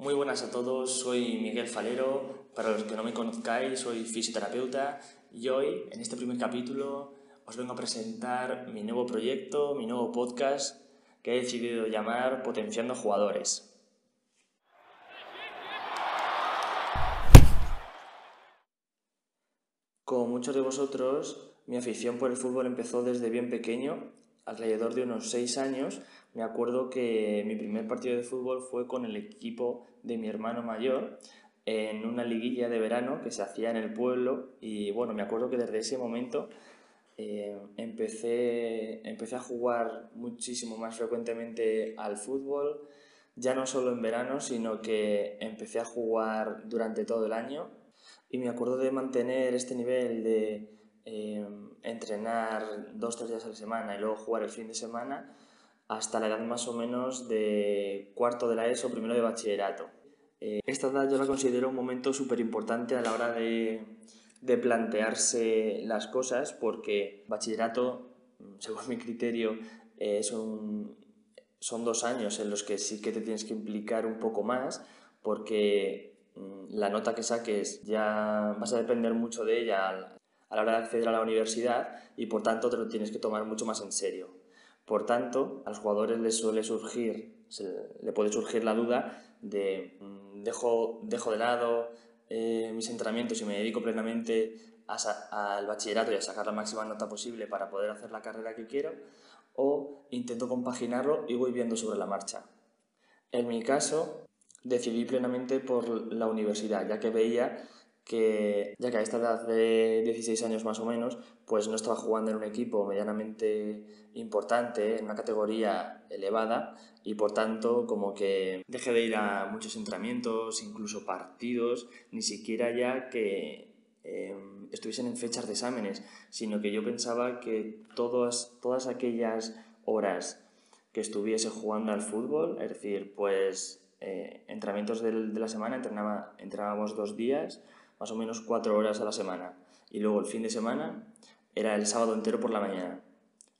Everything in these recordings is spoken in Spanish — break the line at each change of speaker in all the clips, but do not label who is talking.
Muy buenas a todos, soy Miguel Falero. Para los que no me conozcáis, soy fisioterapeuta y hoy, en este primer capítulo, os vengo a presentar mi nuevo proyecto, mi nuevo podcast que he decidido llamar Potenciando Jugadores. Como muchos de vosotros, mi afición por el fútbol empezó desde bien pequeño, alrededor de unos 6 años. Me acuerdo que mi primer partido de fútbol fue con el equipo de mi hermano mayor en una liguilla de verano que se hacía en el pueblo y bueno, me acuerdo que desde ese momento eh, empecé, empecé a jugar muchísimo más frecuentemente al fútbol, ya no solo en verano, sino que empecé a jugar durante todo el año y me acuerdo de mantener este nivel de eh, entrenar dos, tres días a la semana y luego jugar el fin de semana hasta la edad más o menos de cuarto de la ESO, primero de bachillerato. Eh, esta edad yo la considero un momento súper importante a la hora de, de plantearse las cosas porque bachillerato, según mi criterio, eh, son, son dos años en los que sí que te tienes que implicar un poco más porque Mm, la nota que saques ya vas a depender mucho de ella a la hora de acceder a la universidad y por tanto te lo tienes que tomar mucho más en serio. Por tanto, a los jugadores les suele surgir, le puede surgir la duda de mm, dejo, dejo de lado eh, mis entrenamientos y me dedico plenamente al bachillerato y a sacar la máxima nota posible para poder hacer la carrera que quiero o intento compaginarlo y voy viendo sobre la marcha. En mi caso, decidí plenamente por la universidad, ya que veía que, ya que a esta edad de 16 años más o menos, pues no estaba jugando en un equipo medianamente importante, en una categoría elevada, y por tanto como que dejé de ir a muchos entrenamientos, incluso partidos, ni siquiera ya que eh, estuviesen en fechas de exámenes, sino que yo pensaba que todas, todas aquellas horas que estuviese jugando al fútbol, es decir, pues eh, entrenamientos de la semana, entrenaba, entrenábamos dos días, más o menos cuatro horas a la semana. Y luego el fin de semana era el sábado entero por la mañana.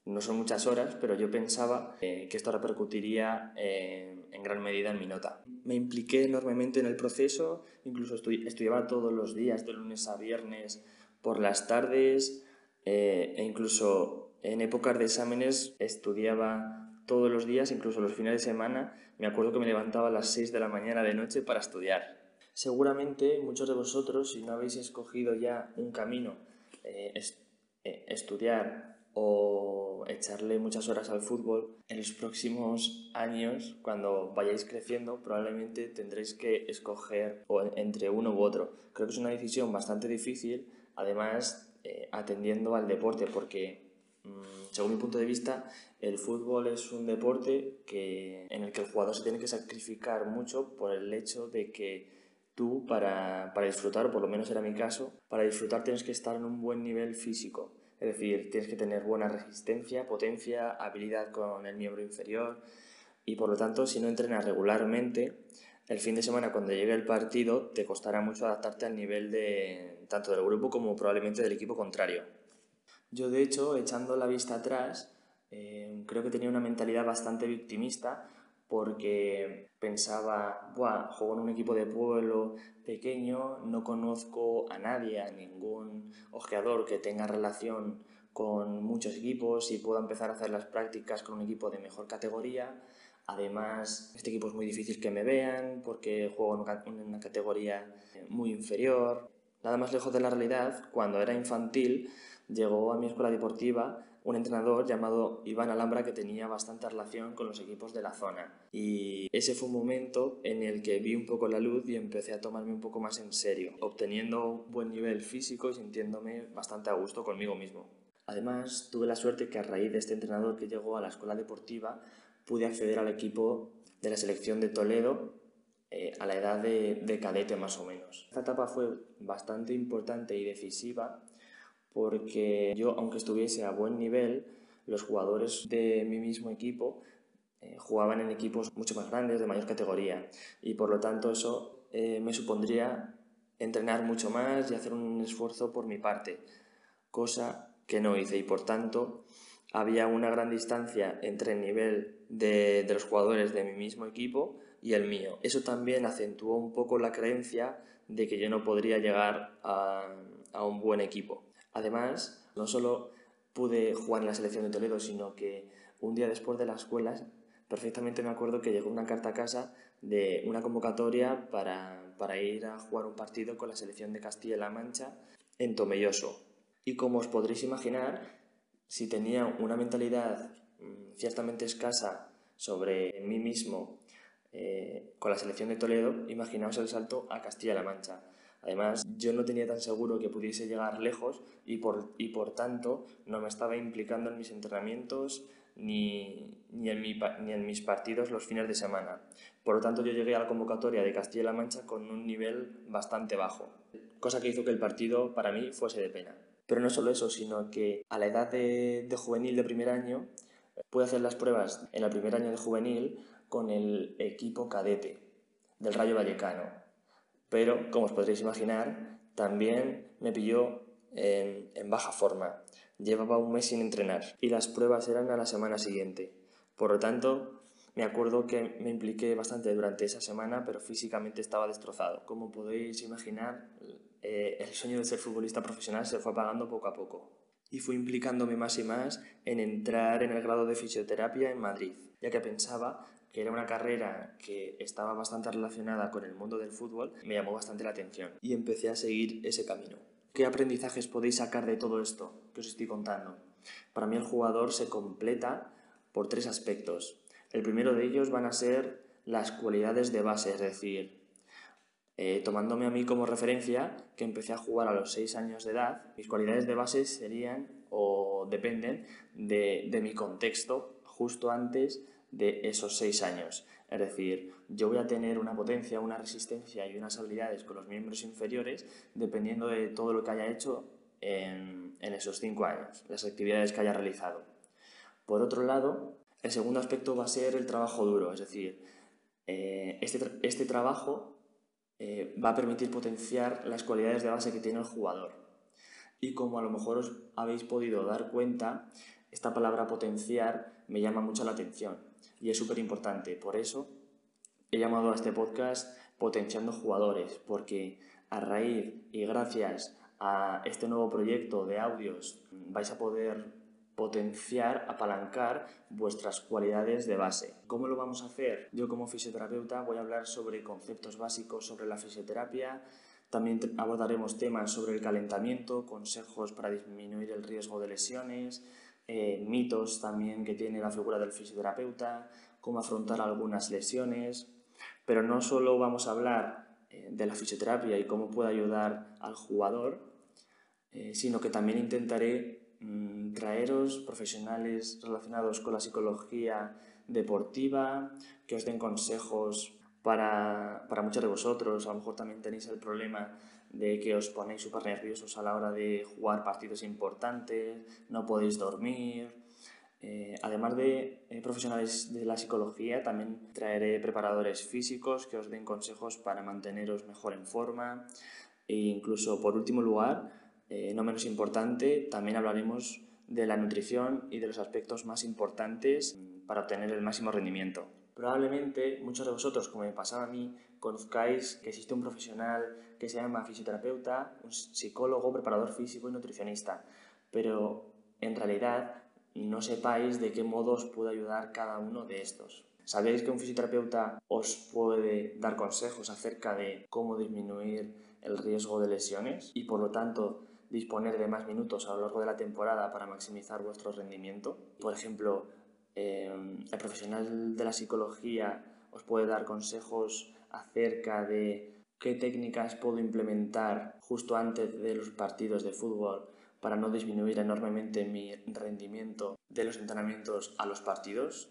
No son muchas horas, pero yo pensaba eh, que esto repercutiría eh, en gran medida en mi nota. Me impliqué enormemente en el proceso, incluso estudiaba todos los días, de lunes a viernes, por las tardes, e incluso en épocas de exámenes estudiaba todos los días, incluso los fines de semana, me acuerdo que me levantaba a las 6 de la mañana de noche para estudiar. Seguramente muchos de vosotros, si no habéis escogido ya un camino, eh, eh, estudiar o echarle muchas horas al fútbol, en los próximos años, cuando vayáis creciendo, probablemente tendréis que escoger entre uno u otro. Creo que es una decisión bastante difícil, además eh, atendiendo al deporte, porque Mm, según mi punto de vista, el fútbol es un deporte que, en el que el jugador se tiene que sacrificar mucho por el hecho de que tú, para, para disfrutar, o por lo menos era mi caso, para disfrutar tienes que estar en un buen nivel físico. Es decir, tienes que tener buena resistencia, potencia, habilidad con el miembro inferior y por lo tanto, si no entrenas regularmente, el fin de semana cuando llegue el partido te costará mucho adaptarte al nivel de tanto del grupo como probablemente del equipo contrario. Yo, de hecho, echando la vista atrás, eh, creo que tenía una mentalidad bastante victimista porque pensaba, Buah, juego en un equipo de pueblo pequeño, no conozco a nadie, a ningún ojeador que tenga relación con muchos equipos y pueda empezar a hacer las prácticas con un equipo de mejor categoría. Además, este equipo es muy difícil que me vean porque juego en una categoría muy inferior. Nada más lejos de la realidad, cuando era infantil, llegó a mi escuela deportiva un entrenador llamado Iván Alhambra que tenía bastante relación con los equipos de la zona. Y ese fue un momento en el que vi un poco la luz y empecé a tomarme un poco más en serio, obteniendo un buen nivel físico y sintiéndome bastante a gusto conmigo mismo. Además, tuve la suerte que a raíz de este entrenador que llegó a la escuela deportiva, pude acceder al equipo de la selección de Toledo eh, a la edad de, de cadete más o menos. Esta etapa fue bastante importante y decisiva porque yo, aunque estuviese a buen nivel, los jugadores de mi mismo equipo eh, jugaban en equipos mucho más grandes, de mayor categoría, y por lo tanto eso eh, me supondría entrenar mucho más y hacer un esfuerzo por mi parte, cosa que no hice y por tanto había una gran distancia entre el nivel de, de los jugadores de mi mismo equipo y el mío. Eso también acentuó un poco la creencia de que yo no podría llegar a, a un buen equipo. Además, no solo pude jugar en la selección de Toledo, sino que un día después de la escuela, perfectamente me acuerdo que llegó una carta a casa de una convocatoria para, para ir a jugar un partido con la selección de Castilla-La Mancha en Tomelloso. Y como os podréis imaginar, si tenía una mentalidad mm, ciertamente escasa sobre mí mismo eh, con la selección de Toledo, imaginaos el salto a Castilla-La Mancha. Además, yo no tenía tan seguro que pudiese llegar lejos y por, y por tanto no me estaba implicando en mis entrenamientos ni, ni, en mi, ni en mis partidos los fines de semana. Por lo tanto, yo llegué a la convocatoria de Castilla-La Mancha con un nivel bastante bajo, cosa que hizo que el partido para mí fuese de pena. Pero no solo eso, sino que a la edad de, de juvenil de primer año pude hacer las pruebas en el primer año de juvenil con el equipo cadete del Rayo Vallecano pero como os podréis imaginar, también me pilló en, baja forma. Llevaba un mes sin entrenar y las pruebas eran a la semana siguiente. Por lo tanto, me acuerdo que me impliqué bastante durante esa semana, pero físicamente estaba destrozado. Como podéis imaginar, eh, el sueño de ser futbolista profesional se fue apagando poco a poco. Y fui implicándome más y más en entrar en el grado de fisioterapia en Madrid, ya que pensaba que era una carrera que estaba bastante relacionada con el mundo del fútbol, me llamó bastante la atención y empecé a seguir ese camino. ¿Qué aprendizajes podéis sacar de todo esto que os estoy contando? Para mí el jugador se completa por tres aspectos. El primero de ellos van a ser las cualidades de base, es decir, eh, tomándome a mí como referencia, que empecé a jugar a los 6 años de edad, mis cualidades de base serían o dependen de, de mi contexto justo antes de esos seis años. Es decir, yo voy a tener una potencia, una resistencia y unas habilidades con los miembros inferiores dependiendo de todo lo que haya hecho en, esos cinco años, las actividades que haya realizado. Por otro lado, el segundo aspecto va a ser el trabajo duro, es decir, eh, este, este, trabajo eh, va a permitir potenciar las cualidades de base que tiene el jugador. Y como a lo mejor os habéis podido dar cuenta, esta palabra potenciar me llama mucho la atención y es súper importante. Por eso he llamado a este podcast Potenciando Jugadores, porque a raíz y gracias a este nuevo proyecto de audios vais a poder potenciar, apalancar vuestras cualidades de base. ¿Cómo lo vamos a hacer? Yo como fisioterapeuta voy a hablar sobre conceptos básicos sobre la fisioterapia, también abordaremos temas sobre el calentamiento, consejos para disminuir el riesgo de lesiones, eh, mitos también que tiene la figura del fisioterapeuta, cómo afrontar algunas lesiones, pero no solo vamos a hablar eh, de la fisioterapia y cómo puede ayudar al jugador, eh, sino que también intentaré mm, traeros profesionales relacionados con la psicología deportiva, que os den consejos para, para muchos de vosotros, a lo mejor también tenéis el problema de que os ponéis súper nerviosos a la hora de jugar partidos importantes, no podéis dormir. Eh, además de eh, profesionales de la psicología, también traeré preparadores físicos que os den consejos para manteneros mejor en forma. E incluso, por último lugar, eh, no menos importante, también hablaremos de la nutrición y de los aspectos más importantes para obtener el máximo rendimiento. Probablemente muchos de vosotros, como me pasaba a mí, conozcáis que existe un profesional que se llama fisioterapeuta, un psicólogo, preparador físico y nutricionista, pero en realidad no sepáis de qué modo os puede ayudar cada uno de estos. Sabéis que un fisioterapeuta os puede dar consejos acerca de cómo disminuir el riesgo de lesiones y por lo tanto disponer de más minutos a lo largo de la temporada para maximizar vuestro rendimiento. Por ejemplo, eh, el profesional de la psicología os puede dar consejos acerca de qué técnicas puedo implementar justo antes de los partidos de fútbol para no disminuir enormemente mi rendimiento de los entrenamientos a los partidos?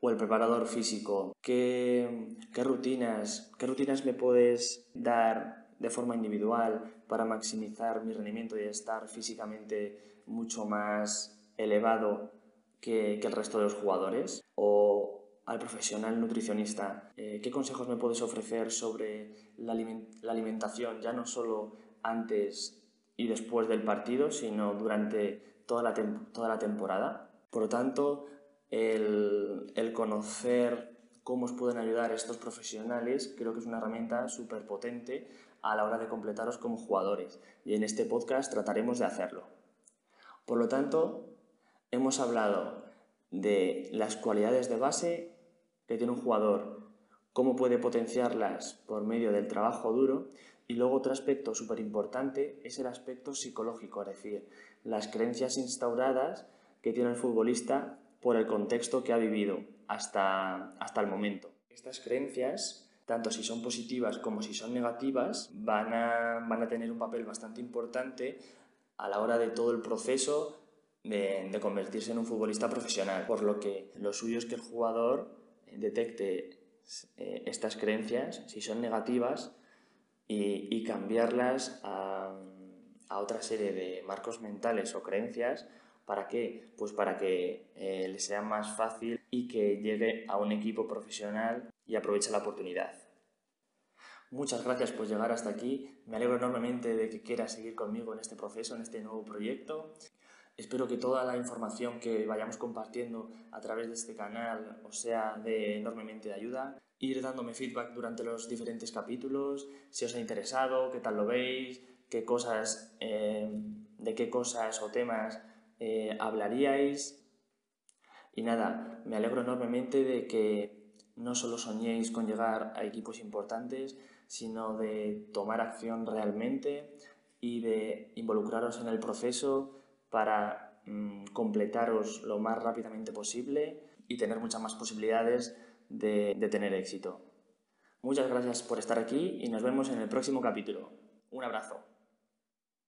¿O el preparador físico? ¿Qué, qué rutinas, qué rutinas me puedes dar de forma individual para maximizar mi rendimiento y estar físicamente mucho más elevado que, que el resto de los jugadores? ¿O al profesional nutricionista, eh, ¿qué consejos me puedes ofrecer sobre la, alimentación, ya no solo antes y después del partido, sino durante toda la, toda la temporada? Por lo tanto, el, conocer cómo os pueden ayudar estos profesionales, creo que es una herramienta súper potente a la hora de completaros como jugadores. Y en este podcast trataremos de hacerlo. Por lo tanto, hemos hablado de las cualidades de base que tiene un jugador, cómo puede potenciarlas por medio del trabajo duro y luego otro aspecto súper importante es el aspecto psicológico, es decir, las creencias instauradas que tiene el futbolista por el contexto que ha vivido hasta, hasta el momento. Estas creencias, tanto si son positivas como si son negativas, van a, van a tener un papel bastante importante a la hora de todo el proceso de, de, convertirse en un futbolista profesional. Por lo que lo suyo es que el jugador detecte eh, estas creencias, si son negativas, y, y cambiarlas a, a, otra serie de marcos mentales o creencias. ¿Para qué? Pues para que eh, le sea más fácil y que llegue a un equipo profesional y aproveche la oportunidad. Muchas gracias por llegar hasta aquí. Me alegro enormemente de que quieras seguir conmigo en este proceso, en este nuevo proyecto. Espero que toda la información que vayamos compartiendo a través de este canal os sea de enormemente de ayuda. Ir dándome feedback durante los diferentes capítulos, si os ha interesado, qué tal lo veis, qué cosas, eh, de qué cosas o temas eh, hablaríais. Y nada, me alegro enormemente de que no solo soñéis con llegar a equipos importantes, sino de tomar acción realmente y de involucraros en el proceso para mmm, completaros lo más rápidamente posible y tener muchas más posibilidades de, de tener éxito. Muchas gracias por estar aquí y nos vemos en el próximo capítulo. Un abrazo.